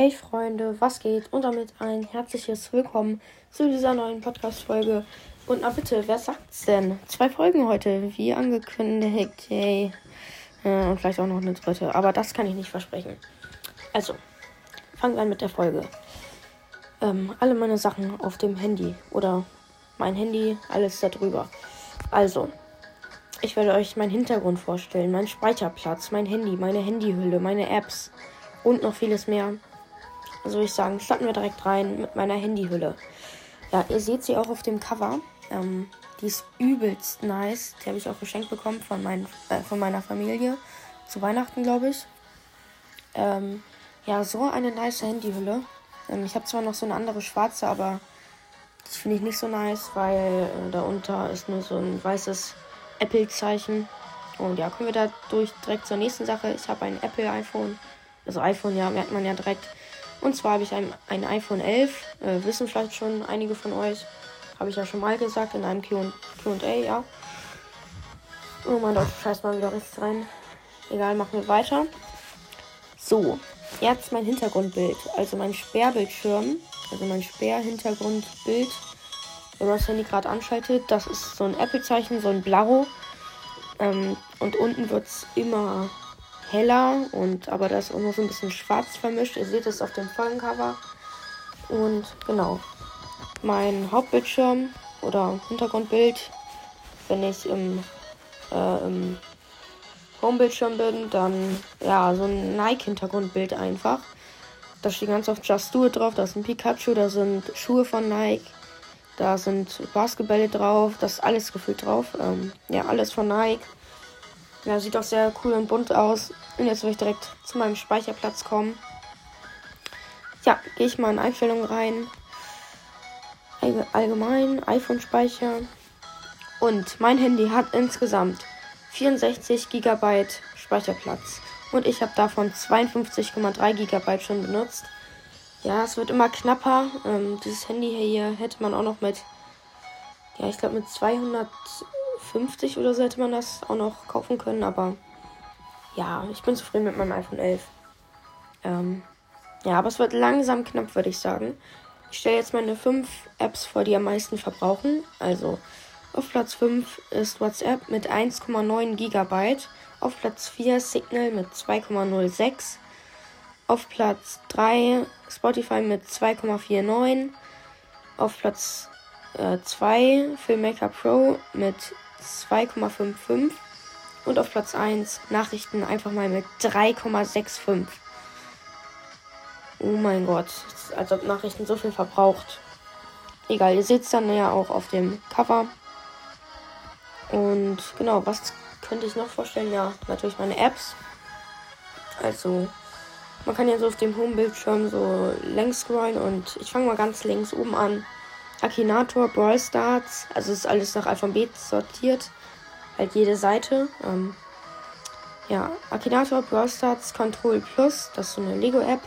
Hey Freunde, was geht? Und damit ein herzliches Willkommen zu dieser neuen Podcast-Folge. Und na bitte, wer sagt's denn? Zwei Folgen heute, wie angekündigt. Yay. Äh, und vielleicht auch noch eine dritte. Aber das kann ich nicht versprechen. Also, fangen wir an mit der Folge. Ähm, alle meine Sachen auf dem Handy. Oder mein Handy, alles darüber. Also, ich werde euch meinen Hintergrund vorstellen, meinen Speicherplatz, mein Handy, meine Handyhülle, meine Apps und noch vieles mehr. Also ich sagen, starten wir direkt rein mit meiner Handyhülle. Ja, ihr seht sie auch auf dem Cover. Ähm, die ist übelst nice. Die habe ich auch geschenkt bekommen von, mein, äh, von meiner Familie. Zu Weihnachten, glaube ich. Ähm, ja, so eine nice Handyhülle. Ähm, ich habe zwar noch so eine andere schwarze, aber das finde ich nicht so nice, weil äh, darunter ist nur so ein weißes Apple-Zeichen. Und ja, kommen wir dadurch direkt zur nächsten Sache. Ich habe ein Apple-iPhone. Also iPhone, ja, merkt man ja direkt. Und zwar habe ich ein, ein iPhone 11. Äh, wissen vielleicht schon einige von euch. Habe ich ja schon mal gesagt in einem QA, ja. Oh mein Gott, scheiß mal wieder rechts rein. Egal, machen wir weiter. So, jetzt mein Hintergrundbild. Also mein Sperrbildschirm. Also mein Sperrhintergrundbild. Wenn man das Handy gerade anschaltet, das ist so ein Apple-Zeichen, so ein Blau. Ähm, und unten wird es immer heller und aber das ist auch noch so ein bisschen schwarz vermischt. Ihr seht es auf dem Folgencover. Und genau. Mein Hauptbildschirm oder Hintergrundbild, wenn ich im, äh, im Homebildschirm bin, dann ja, so ein Nike-Hintergrundbild einfach. Da steht ganz oft Just Do It drauf, da ist ein Pikachu, da sind Schuhe von Nike, da sind Basketbälle drauf, das ist alles gefühlt drauf. Ähm, ja, alles von Nike. Ja, sieht auch sehr cool und bunt aus. Und jetzt will ich direkt zu meinem Speicherplatz kommen. Ja, gehe ich mal in Einstellungen rein. Allgemein, iPhone-Speicher. Und mein Handy hat insgesamt 64 GB Speicherplatz. Und ich habe davon 52,3 GB schon benutzt. Ja, es wird immer knapper. Ähm, dieses Handy hier hätte man auch noch mit, ja, ich glaube mit 200 50 oder so hätte man das auch noch kaufen können, aber ja, ich bin zufrieden mit meinem iPhone 11. Ähm, ja, aber es wird langsam knapp, würde ich sagen. Ich stelle jetzt meine 5 Apps vor, die am meisten verbrauchen. Also auf Platz 5 ist WhatsApp mit 1,9 GB. Auf Platz 4 Signal mit 2,06. Auf Platz 3 Spotify mit 2,49. Auf Platz 2 äh, Filmmaker Pro mit 2,55 und auf Platz 1 Nachrichten einfach mal mit 3,65. Oh mein Gott, als ob Nachrichten so viel verbraucht. Egal, ihr seht es dann ja auch auf dem Cover. Und genau, was könnte ich noch vorstellen? Ja, natürlich meine Apps. Also, man kann ja so auf dem Home-Bildschirm so längs scrollen und ich fange mal ganz links oben an. Akinator, Brawl Stars, also ist alles nach Alphabet sortiert. Halt jede Seite. Ähm, ja, Akinator, Brawl Stars, Control Plus, das ist so eine Lego-App.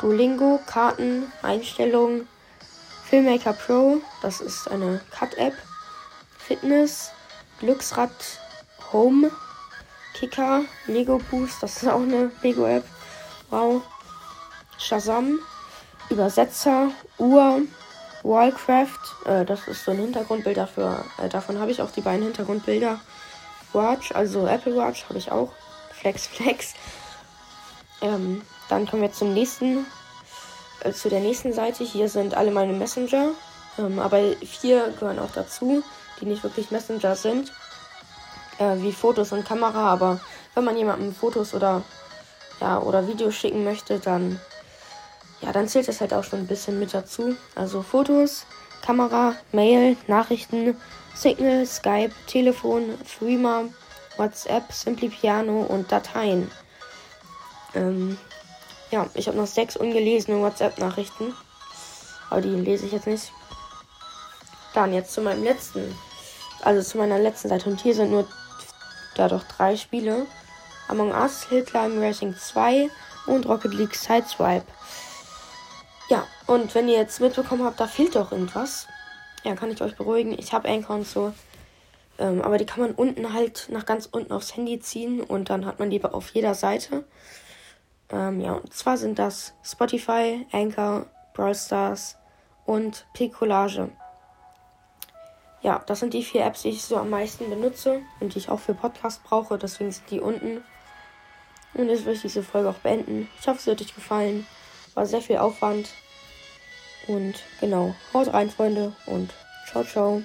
Duolingo, Karten, Einstellungen. Filmmaker Pro, das ist eine Cut-App. Fitness, Glücksrad, Home, Kicker, Lego Boost, das ist auch eine Lego-App. Wow. Shazam, Übersetzer, Uhr, Wallcraft, äh, das ist so ein Hintergrundbild dafür. Äh, davon habe ich auch die beiden Hintergrundbilder. Watch, also Apple Watch habe ich auch. Flex Flex. Ähm, dann kommen wir zum nächsten, äh, zu der nächsten Seite. Hier sind alle meine Messenger. Ähm, aber vier gehören auch dazu, die nicht wirklich Messenger sind. Äh, wie Fotos und Kamera. Aber wenn man jemandem Fotos oder ja oder Videos schicken möchte, dann ja, dann zählt das halt auch schon ein bisschen mit dazu. Also Fotos, Kamera, Mail, Nachrichten, Signal, Skype, Telefon, Threema, WhatsApp, Simply Piano und Dateien. Ähm, ja, ich habe noch sechs ungelesene WhatsApp-Nachrichten. Aber die lese ich jetzt nicht. Dann jetzt zu meinem letzten. Also zu meiner letzten Seite. Und hier sind nur da doch drei Spiele. Among Us, Hillclimb Racing 2 und Rocket League Sideswipe. Und wenn ihr jetzt mitbekommen habt, da fehlt doch irgendwas, ja, kann ich euch beruhigen. Ich habe Anchor und so. Ähm, aber die kann man unten halt nach ganz unten aufs Handy ziehen und dann hat man die auf jeder Seite. Ähm, ja, und zwar sind das Spotify, Anchor, Brawl Stars und Picolage. Ja, das sind die vier Apps, die ich so am meisten benutze und die ich auch für Podcast brauche. Deswegen sind die unten. Und jetzt will ich diese Folge auch beenden. Ich hoffe, es hat euch gefallen. War sehr viel Aufwand. Und genau, haut rein, Freunde. Und ciao, ciao.